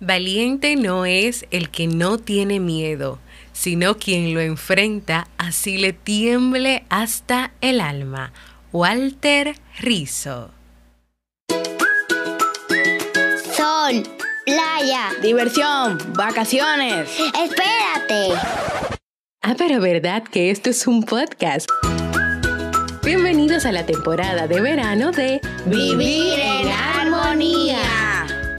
Valiente no es el que no tiene miedo, sino quien lo enfrenta así le tiemble hasta el alma. Walter Rizzo. Sol, playa, diversión, vacaciones. Espérate. Ah, pero verdad que esto es un podcast. Bienvenidos a la temporada de verano de Vivir en Armonía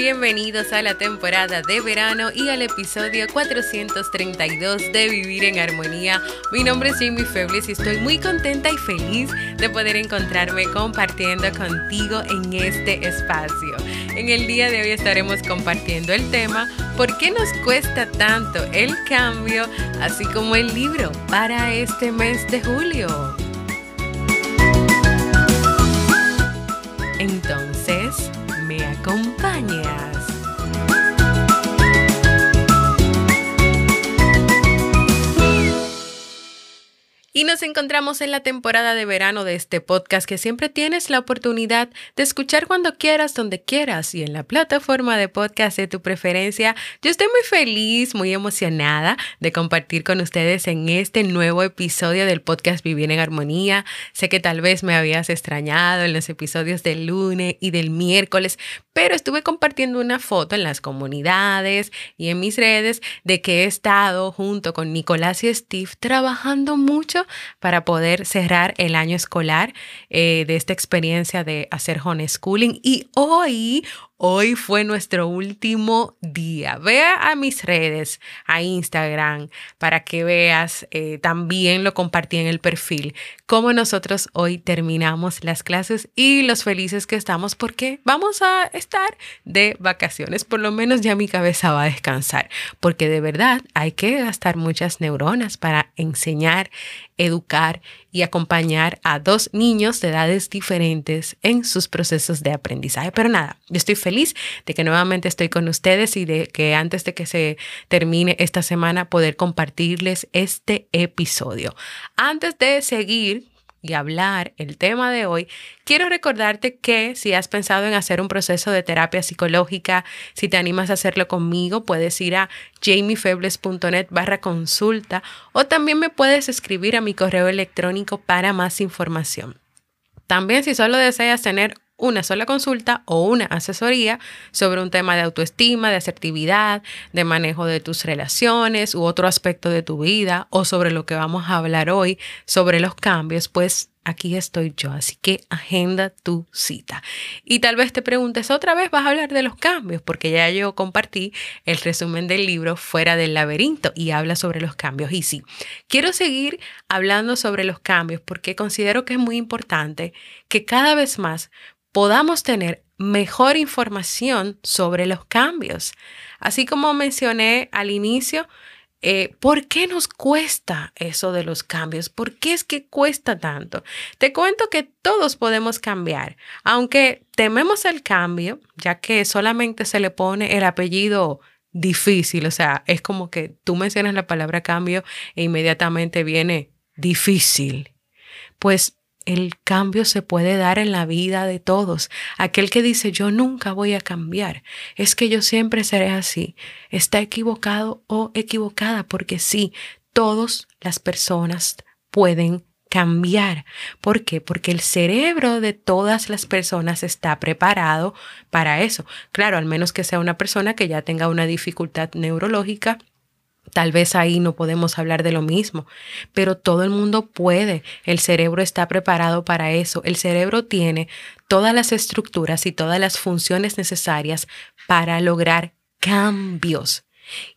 Bienvenidos a la temporada de verano y al episodio 432 de Vivir en Armonía. Mi nombre es Jamie Febles y estoy muy contenta y feliz de poder encontrarme compartiendo contigo en este espacio. En el día de hoy estaremos compartiendo el tema ¿Por qué nos cuesta tanto el cambio? Así como el libro para este mes de julio. Entonces, Y nos encontramos en la temporada de verano de este podcast que siempre tienes la oportunidad de escuchar cuando quieras, donde quieras y en la plataforma de podcast de tu preferencia. Yo estoy muy feliz, muy emocionada de compartir con ustedes en este nuevo episodio del podcast Vivir en Armonía. Sé que tal vez me habías extrañado en los episodios del lunes y del miércoles, pero estuve compartiendo una foto en las comunidades y en mis redes de que he estado junto con Nicolás y Steve trabajando mucho para poder cerrar el año escolar eh, de esta experiencia de hacer homeschooling. Y hoy, Hoy fue nuestro último día. Vea a mis redes, a Instagram, para que veas, eh, también lo compartí en el perfil, cómo nosotros hoy terminamos las clases y los felices que estamos porque vamos a estar de vacaciones. Por lo menos ya mi cabeza va a descansar, porque de verdad hay que gastar muchas neuronas para enseñar, educar y acompañar a dos niños de edades diferentes en sus procesos de aprendizaje. Pero nada, yo estoy feliz de que nuevamente estoy con ustedes y de que antes de que se termine esta semana poder compartirles este episodio. Antes de seguir y hablar el tema de hoy, quiero recordarte que si has pensado en hacer un proceso de terapia psicológica, si te animas a hacerlo conmigo, puedes ir a jamiefebles.net barra consulta o también me puedes escribir a mi correo electrónico para más información. También si solo deseas tener una sola consulta o una asesoría sobre un tema de autoestima, de asertividad, de manejo de tus relaciones u otro aspecto de tu vida o sobre lo que vamos a hablar hoy, sobre los cambios, pues aquí estoy yo, así que agenda tu cita. Y tal vez te preguntes otra vez, vas a hablar de los cambios, porque ya yo compartí el resumen del libro Fuera del laberinto y habla sobre los cambios. Y sí, quiero seguir hablando sobre los cambios porque considero que es muy importante que cada vez más podamos tener mejor información sobre los cambios. Así como mencioné al inicio, eh, ¿por qué nos cuesta eso de los cambios? ¿Por qué es que cuesta tanto? Te cuento que todos podemos cambiar, aunque tememos el cambio, ya que solamente se le pone el apellido difícil, o sea, es como que tú mencionas la palabra cambio e inmediatamente viene difícil. Pues el cambio se puede dar en la vida de todos. Aquel que dice yo nunca voy a cambiar, es que yo siempre seré así, está equivocado o equivocada, porque sí, todas las personas pueden cambiar. ¿Por qué? Porque el cerebro de todas las personas está preparado para eso. Claro, al menos que sea una persona que ya tenga una dificultad neurológica Tal vez ahí no podemos hablar de lo mismo, pero todo el mundo puede. El cerebro está preparado para eso. El cerebro tiene todas las estructuras y todas las funciones necesarias para lograr cambios.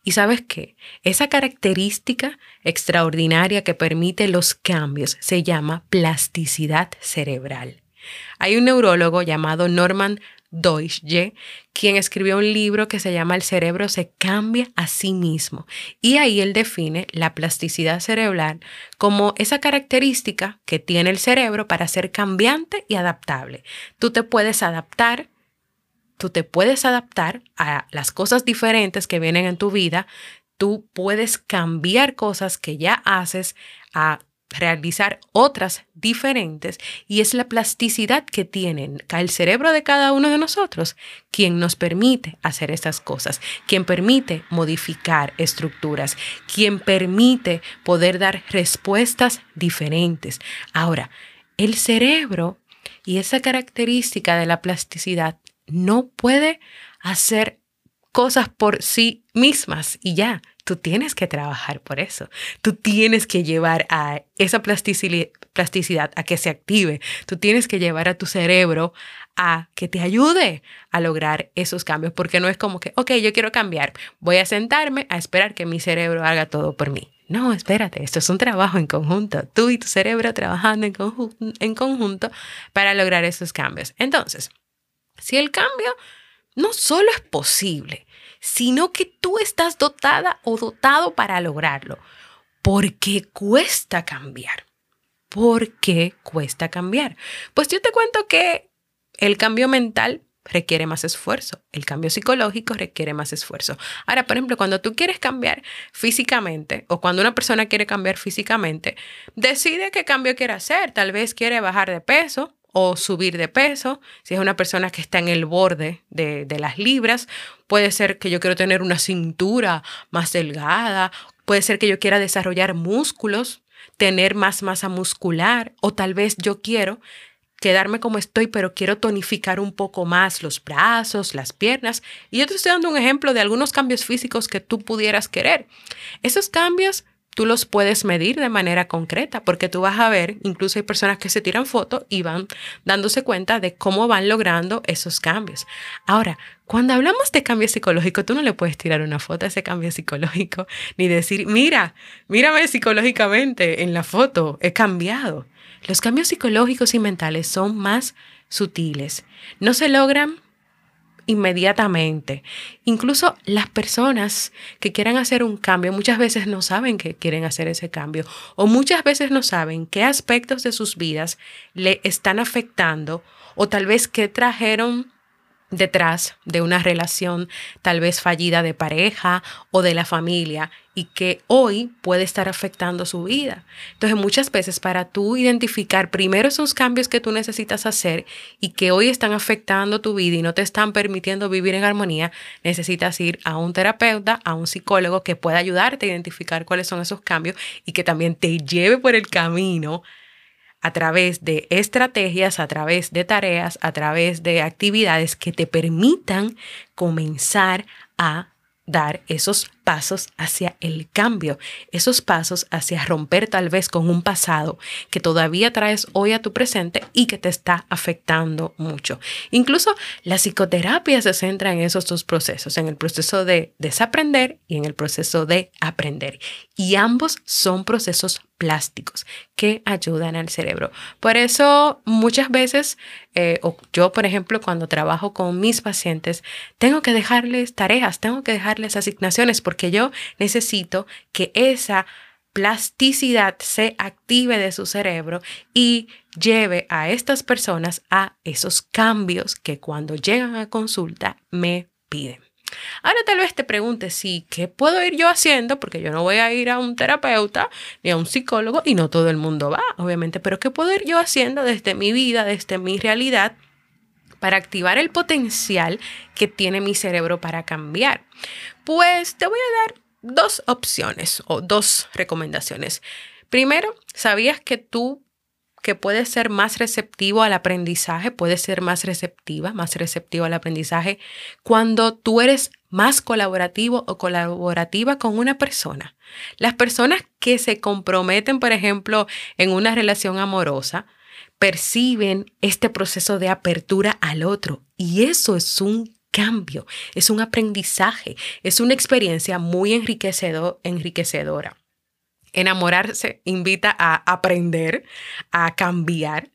Y sabes qué? Esa característica extraordinaria que permite los cambios se llama plasticidad cerebral. Hay un neurólogo llamado Norman Deutsche, quien escribió un libro que se llama El cerebro se cambia a sí mismo. Y ahí él define la plasticidad cerebral como esa característica que tiene el cerebro para ser cambiante y adaptable. Tú te puedes adaptar tú te puedes adaptar a las cosas diferentes que vienen en tu vida, tú puedes cambiar cosas que ya haces a realizar otras diferentes y es la plasticidad que tienen el cerebro de cada uno de nosotros quien nos permite hacer estas cosas, quien permite modificar estructuras, quien permite poder dar respuestas diferentes. Ahora, el cerebro y esa característica de la plasticidad no puede hacer cosas por sí mismas y ya. Tú tienes que trabajar por eso. Tú tienes que llevar a esa plasticidad a que se active. Tú tienes que llevar a tu cerebro a que te ayude a lograr esos cambios, porque no es como que, ok, yo quiero cambiar, voy a sentarme a esperar que mi cerebro haga todo por mí. No, espérate, esto es un trabajo en conjunto, tú y tu cerebro trabajando en, en conjunto para lograr esos cambios. Entonces, si el cambio no solo es posible, sino que tú estás dotada o dotado para lograrlo. Porque cuesta cambiar. ¿Por qué cuesta cambiar? Pues yo te cuento que el cambio mental requiere más esfuerzo, el cambio psicológico requiere más esfuerzo. Ahora, por ejemplo, cuando tú quieres cambiar físicamente o cuando una persona quiere cambiar físicamente, decide qué cambio quiere hacer. Tal vez quiere bajar de peso, o subir de peso. Si es una persona que está en el borde de, las libras, puede ser que yo quiero tener una cintura más delgada, puede ser que yo quiera desarrollar músculos, tener más masa muscular, o tal vez yo quiero quedarme como estoy, pero quiero tonificar un poco más los brazos, las piernas. Y yo te estoy dando un ejemplo de algunos cambios físicos que tú pudieras querer. Esos cambios tú los puedes medir de manera concreta, porque tú vas a ver, incluso hay personas que se tiran fotos y van dándose cuenta de cómo van logrando esos cambios. Ahora, cuando hablamos de cambio psicológico, tú no le puedes tirar una foto a ese cambio psicológico, ni decir, mira, mírame psicológicamente en la foto, he cambiado. Los cambios psicológicos y mentales son más sutiles. No se logran inmediatamente. Incluso las personas que quieran hacer un cambio muchas veces no saben que quieren hacer ese cambio o muchas veces no saben qué aspectos de sus vidas le están afectando o tal vez qué trajeron detrás de una relación tal vez fallida de pareja o de la familia y que hoy puede estar afectando su vida. Entonces muchas veces para tú identificar primero esos cambios que tú necesitas hacer y que hoy están afectando tu vida y no te están permitiendo vivir en armonía, necesitas ir a un terapeuta, a un psicólogo que pueda ayudarte a identificar cuáles son esos cambios y que también te lleve por el camino a través de estrategias, a través de tareas, a través de actividades que te permitan comenzar a dar esos pasos hacia el cambio, esos pasos hacia romper tal vez con un pasado que todavía traes hoy a tu presente y que te está afectando mucho. Incluso la psicoterapia se centra en esos dos procesos, en el proceso de desaprender y en el proceso de aprender. Y ambos son procesos plásticos que ayudan al cerebro. Por eso muchas veces, eh, o yo por ejemplo, cuando trabajo con mis pacientes, tengo que dejarles tareas, tengo que dejarles asignaciones porque yo necesito que esa plasticidad se active de su cerebro y lleve a estas personas a esos cambios que cuando llegan a consulta me piden. Ahora tal vez te preguntes, sí, ¿qué puedo ir yo haciendo? Porque yo no voy a ir a un terapeuta ni a un psicólogo y no todo el mundo va, obviamente, pero ¿qué puedo ir yo haciendo desde mi vida, desde mi realidad? para activar el potencial que tiene mi cerebro para cambiar? Pues te voy a dar dos opciones o dos recomendaciones. Primero, ¿sabías que tú que puedes ser más receptivo al aprendizaje, puedes ser más receptiva, más receptivo al aprendizaje cuando tú eres más colaborativo o colaborativa con una persona. Las personas que se comprometen, por ejemplo, en una relación amorosa, perciben este proceso de apertura al otro y eso es un cambio, es un aprendizaje, es una experiencia muy enriquecedora. Enamorarse invita a aprender, a cambiar.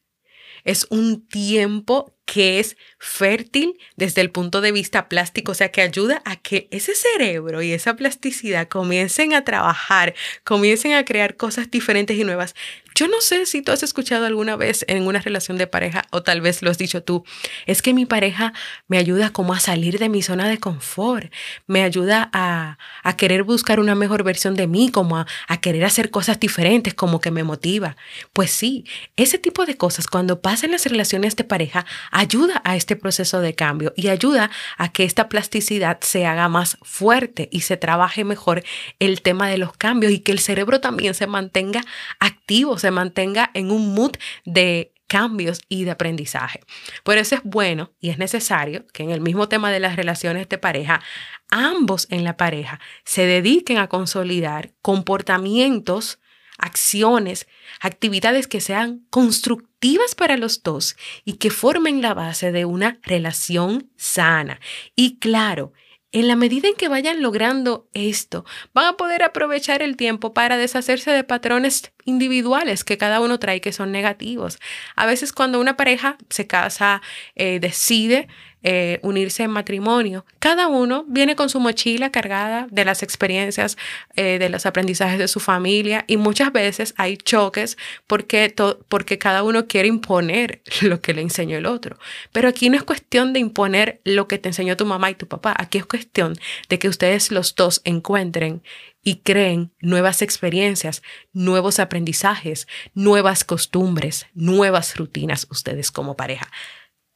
Es un tiempo que es fértil desde el punto de vista plástico, o sea, que ayuda a que ese cerebro y esa plasticidad comiencen a trabajar, comiencen a crear cosas diferentes y nuevas Yo no sé si tú has escuchado alguna vez en una relación de pareja o tal vez lo has dicho tú, es que mi pareja me ayuda como a salir de mi zona de confort, me ayuda a, a querer buscar una mejor versión de mí, como a, a querer hacer cosas diferentes, como que me motiva. Pues sí, ese tipo de cosas cuando pasan las relaciones de pareja ayuda a este proceso de cambio y ayuda a que esta plasticidad se haga más fuerte y se trabaje mejor el tema de los cambios y que el cerebro también se mantenga activo, se mantenga en un mood de cambios y de aprendizaje. Por eso es bueno y es necesario que en el mismo tema de las relaciones de pareja, ambos en la pareja se dediquen a consolidar comportamientos, acciones, actividades que sean constructivas para los dos y que formen la base de una relación sana. Y claro, en la medida en que vayan logrando esto, van a poder aprovechar el tiempo para deshacerse de patrones individuales que cada uno trae que son negativos. A veces cuando una pareja se casa, eh, decide eh, unirse en matrimonio, cada uno viene con su mochila cargada de las experiencias, eh, de los aprendizajes de su familia y muchas veces hay choques porque, porque cada uno quiere imponer lo que le enseñó el otro. Pero aquí no es cuestión de imponer lo que te enseñó tu mamá y tu papá, aquí es cuestión de que ustedes los dos encuentren y creen nuevas experiencias, nuevos aprendizajes, nuevas costumbres, nuevas rutinas ustedes como pareja.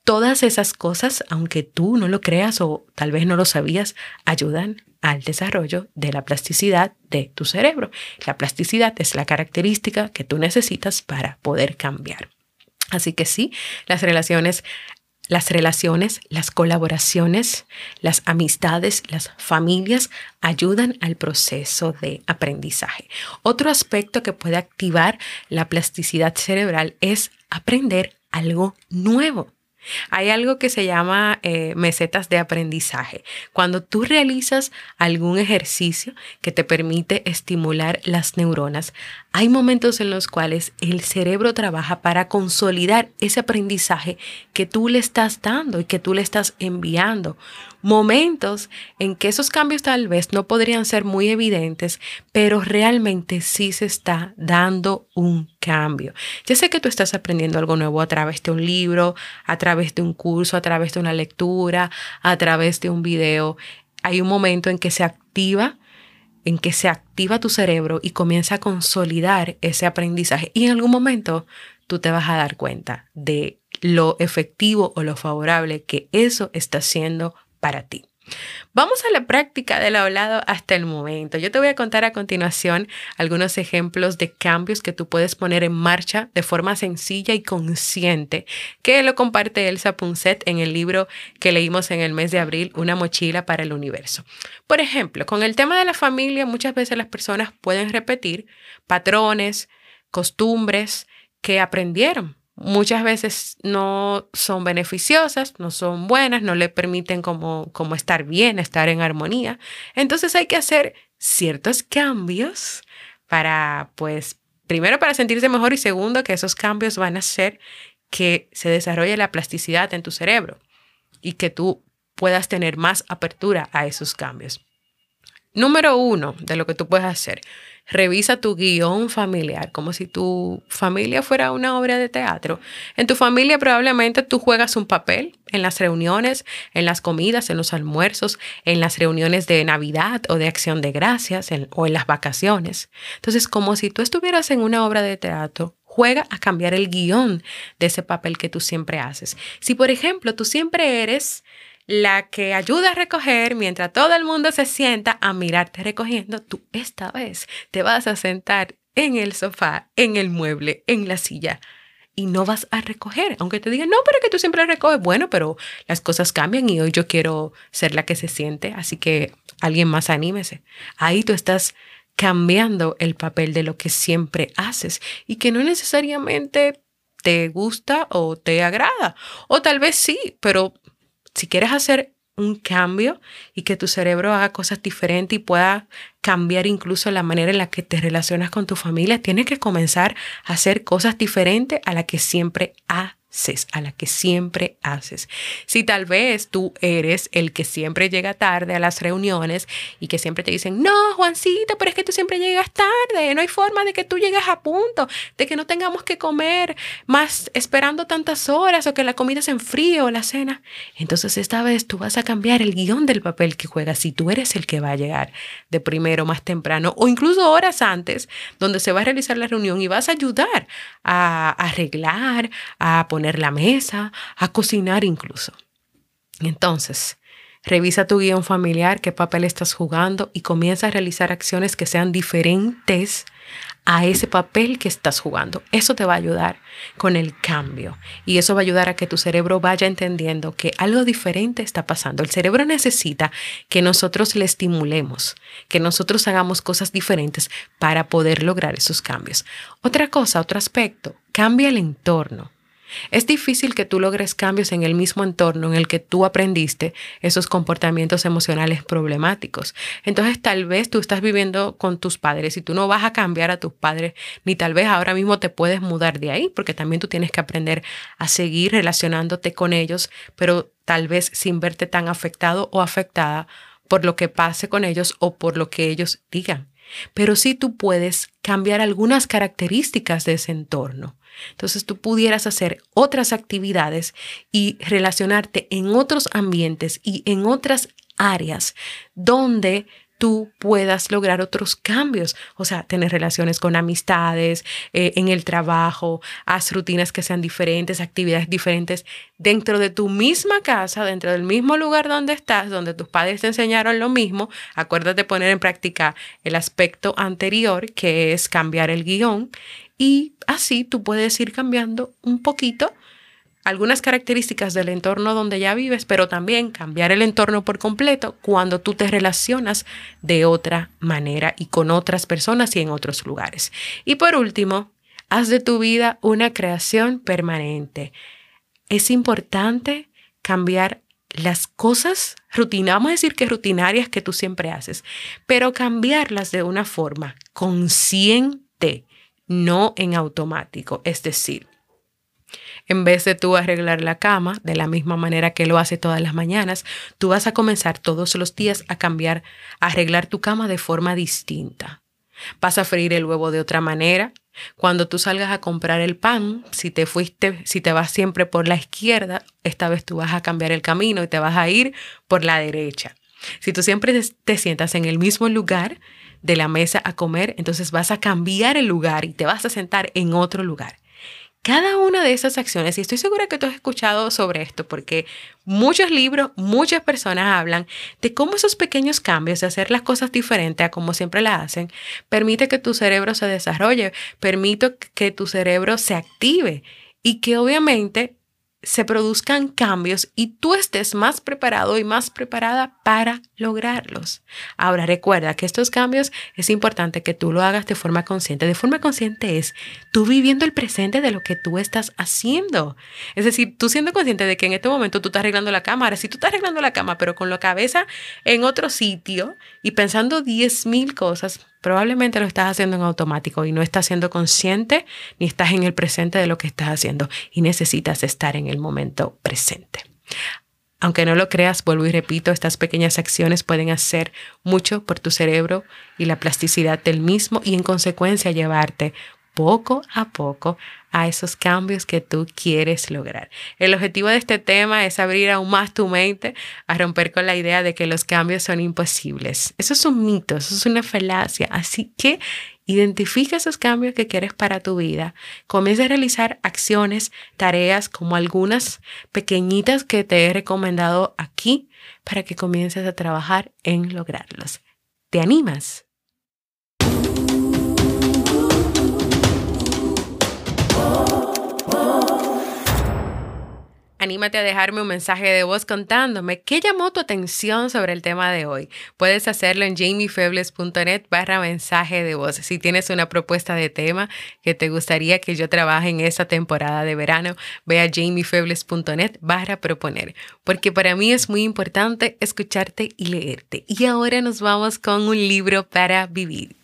Todas esas cosas, aunque tú no lo creas o tal vez no lo sabías, ayudan al desarrollo de la plasticidad de tu cerebro. La plasticidad es la característica que tú necesitas para poder cambiar. Así que sí, las relaciones las relaciones, las colaboraciones, las amistades, las familias ayudan al proceso de aprendizaje. Otro aspecto que puede activar la plasticidad cerebral es aprender algo nuevo. Hay algo que se llama eh, mesetas de aprendizaje. Cuando tú realizas algún ejercicio que te permite estimular las neuronas, hay momentos en los cuales el cerebro trabaja para consolidar ese aprendizaje que tú le estás dando y que tú le estás enviando momentos en que esos cambios tal vez no podrían ser muy evidentes, pero realmente sí se está dando un cambio. Ya sé que tú estás aprendiendo algo nuevo a través de un libro, a través de un curso, a través de una lectura, a través de un video. Hay un momento en que se activa en que se activa tu cerebro y comienza a consolidar ese aprendizaje. Y en algún momento tú te vas a dar cuenta de lo efectivo o lo favorable que eso está haciendo para ti. Vamos a la práctica del hablado hasta el momento. Yo te voy a contar a continuación algunos ejemplos de cambios que tú puedes poner en marcha de forma sencilla y consciente, que lo comparte Elsa Punset en el libro que leímos en el mes de abril, Una mochila para el universo. Por ejemplo, con el tema de la familia, muchas veces las personas pueden repetir patrones, costumbres que aprendieron muchas veces no son beneficiosas, no son buenas, no le permiten como, como estar bien, estar en armonía. Entonces hay que hacer ciertos cambios para, pues, primero para sentirse mejor y segundo que esos cambios van a hacer que se desarrolle la plasticidad en tu cerebro y que tú puedas tener más apertura a esos cambios. Número uno de lo que tú puedes hacer, revisa tu guion familiar, como si tu familia fuera una obra de teatro. En tu familia probablemente tú juegas un papel en las reuniones, en las comidas, en los almuerzos, en las reuniones de Navidad o de Acción de Gracias o en las vacaciones. Entonces, como si tú estuvieras en una obra de teatro, juega a cambiar el guion de ese papel que tú siempre haces. Si, por ejemplo, tú siempre eres la que ayuda a recoger mientras todo el mundo se sienta a mirarte recogiendo, tú esta vez te vas a sentar en el sofá, en el mueble, en la silla y no vas a recoger, aunque te digan, no, pero que tú siempre recoges, bueno, pero las cosas cambian y hoy yo quiero ser la que se siente, así que alguien más anímese. Ahí tú estás cambiando el papel de lo que siempre haces y que no necesariamente te gusta o te agrada, o tal vez sí, pero si quieres hacer un cambio y que tu cerebro haga cosas diferentes y pueda cambiar incluso la manera en la que te relacionas con tu familia, tienes que comenzar a hacer cosas diferentes a las que siempre has a la que siempre haces. Si tal vez tú eres el que siempre llega tarde a las reuniones y que siempre te dicen, no, Juancito, pero es que tú siempre llegas tarde, no hay forma de que tú llegues a punto, de que no tengamos que comer más esperando tantas horas o que la comida se enfríe o la cena. Entonces esta vez tú vas a cambiar el guion del papel que juegas si tú eres el que va a llegar de primero, más temprano o incluso horas antes, donde se va a realizar la reunión y vas a ayudar a arreglar, a poner la mesa, a cocinar incluso. Entonces, revisa tu guion familiar, qué papel estás jugando y comienza a realizar acciones que sean diferentes a ese papel que estás jugando. Eso te va a ayudar con el cambio y eso va a ayudar a que tu cerebro vaya entendiendo que algo diferente está pasando. El cerebro necesita que nosotros le estimulemos, que nosotros hagamos cosas diferentes para poder lograr esos cambios. Otra cosa, otro aspecto, cambia el entorno. Es difícil que tú logres cambios en el mismo entorno en el que tú aprendiste esos comportamientos emocionales problemáticos. Entonces tal vez tú estás viviendo con tus padres y tú no vas a cambiar a tus padres, ni tal vez ahora mismo te puedes mudar de ahí, porque también tú tienes que aprender a seguir relacionándote con ellos, pero tal vez sin verte tan afectado o afectada por lo que pase con ellos o por lo que ellos digan. Pero sí tú puedes cambiar algunas características de ese entorno. Entonces tú pudieras hacer otras actividades y relacionarte en otros ambientes y en otras áreas donde tú puedas lograr otros cambios, o sea, tener relaciones con amistades, eh, en el trabajo, haz rutinas que sean diferentes, actividades diferentes dentro de tu misma casa, dentro del mismo lugar donde estás, donde tus padres te enseñaron lo mismo. Acuérdate poner en práctica el aspecto anterior, que es cambiar el guion, y así tú puedes ir cambiando un poquito algunas características del entorno donde ya vives, pero también cambiar el entorno por completo cuando tú te relacionas de otra manera y con otras personas y en otros lugares. Y por último, haz de tu vida una creación permanente. Es importante cambiar las cosas vamos a decir que rutinarias que tú siempre haces, pero cambiarlas de una forma consciente no en automático. Es decir, en vez de tú arreglar la cama de la misma manera que lo hace todas las mañanas, tú vas a comenzar todos los días a cambiar, a arreglar tu cama de forma distinta. Vas a freír el huevo de otra manera. Cuando tú salgas a comprar el pan, si te fuiste, si te vas siempre por la izquierda, esta vez tú vas a cambiar el camino y te vas a ir por la derecha. Si tú siempre te sientas en el mismo lugar, de la mesa a comer, entonces vas a cambiar el lugar y te vas a sentar en otro lugar. Cada una de esas acciones, y estoy segura que tú has escuchado sobre esto, porque muchos libros, muchas personas hablan de cómo esos pequeños cambios de hacer las cosas diferentes a como siempre las hacen, permite que tu cerebro se desarrolle, permite que tu cerebro se active y que obviamente se produzcan cambios y tú estés más preparado y más preparada para lograrlos. Ahora recuerda que estos cambios es importante que tú lo hagas de forma consciente. De forma consciente es tú viviendo el presente de lo que tú estás haciendo. Es decir, tú siendo consciente de que en este momento tú estás arreglando la cámara. Si tú estás arreglando la cama, pero con la cabeza en otro sitio y pensando 10 mil cosas, probablemente lo estás haciendo en automático y no estás siendo consciente ni estás en el presente de lo que estás haciendo y necesitas estar en el momento presente. Aunque no lo creas, vuelvo y repito, estas pequeñas acciones pueden hacer mucho por tu cerebro y la plasticidad del mismo y en consecuencia llevarte poco a poco a esos cambios que tú quieres lograr. El objetivo de este tema es abrir aún más tu mente a romper con la idea de que los cambios son imposibles. Eso es un mito, eso es una falacia. Así que identifica esos cambios que quieres para tu vida. Comienza a realizar acciones, tareas como algunas pequeñitas que te he recomendado aquí para que comiences a trabajar en lograrlos. ¿Te animas? Anímate a dejarme un mensaje de voz contándome qué llamó tu atención sobre el tema de hoy. Puedes hacerlo en jamiefebles.net barra mensaje de voz. Si tienes una propuesta de tema que te gustaría que yo trabaje en esta temporada de verano, ve a jamiefebles.net barra proponer, porque para mí es muy importante escucharte y leerte. Y ahora nos vamos con un libro para vivir.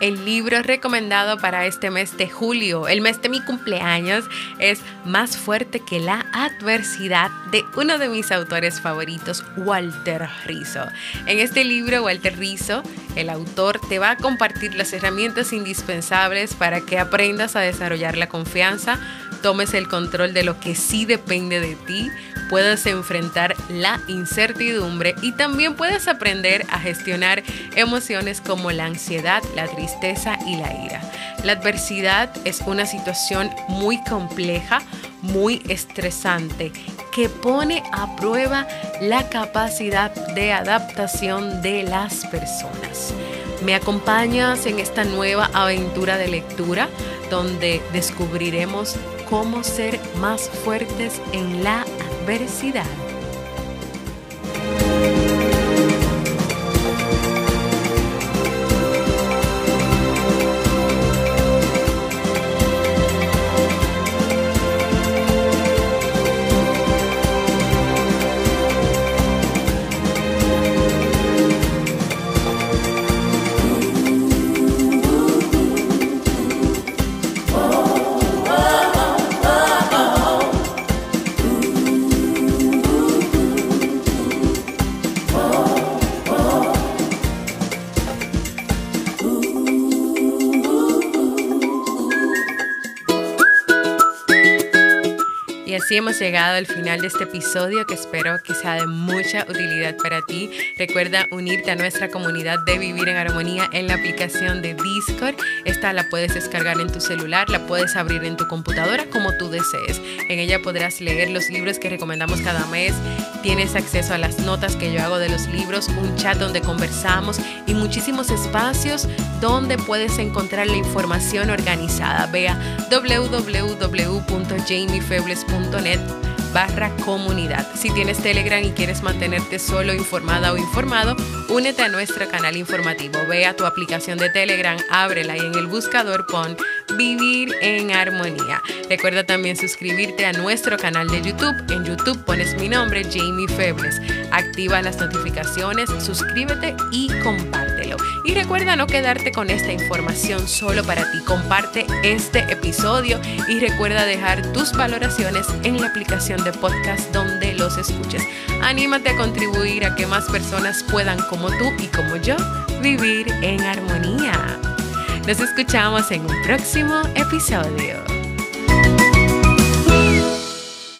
El libro recomendado para este mes de julio, el mes de mi cumpleaños, es Más fuerte que la adversidad de uno de mis autores favoritos, Walter Rizzo. En este libro, Walter Rizzo, el autor te va a compartir las herramientas indispensables para que aprendas a desarrollar la confianza, tomes el control de lo que sí depende de ti, puedes enfrentar la incertidumbre y también puedes aprender a gestionar emociones como la ansiedad, la tristeza y la ira. La adversidad es una situación muy compleja, muy estresante, que pone a prueba la capacidad de adaptación de las personas. ¿Me acompañas en esta nueva aventura de lectura donde descubriremos cómo ser más fuertes en la adversidad? Así hemos llegado al final de este episodio que espero que sea de mucha utilidad para ti. Recuerda unirte a nuestra comunidad de Vivir en Armonía en la aplicación de Discord. Esta la puedes descargar en tu celular, la puedes abrir en tu computadora como tú desees. En ella podrás leer los libros que recomendamos cada mes. Tienes acceso a las notas que yo hago de los libros, un chat donde conversamos y muchísimos espacios donde puedes encontrar la información organizada. Ve a www.jamiefebles.com comunidad. Si tienes Telegram y quieres mantenerte solo informada o informado, únete a nuestro canal informativo. Ve a tu aplicación de Telegram, ábrela y en el buscador pon Vivir en Armonía. Recuerda también suscribirte a nuestro canal de YouTube. En YouTube pones mi nombre, Jamie Febles. Activa las notificaciones, suscríbete y compártelo. Y recuerda no quedarte con esta información solo para ti. Comparte este episodio y recuerda dejar tus valoraciones en la aplicación de podcast donde los escuches. Anímate a contribuir a que más personas puedan, como tú y como yo, vivir en armonía. Nos escuchamos en un próximo episodio.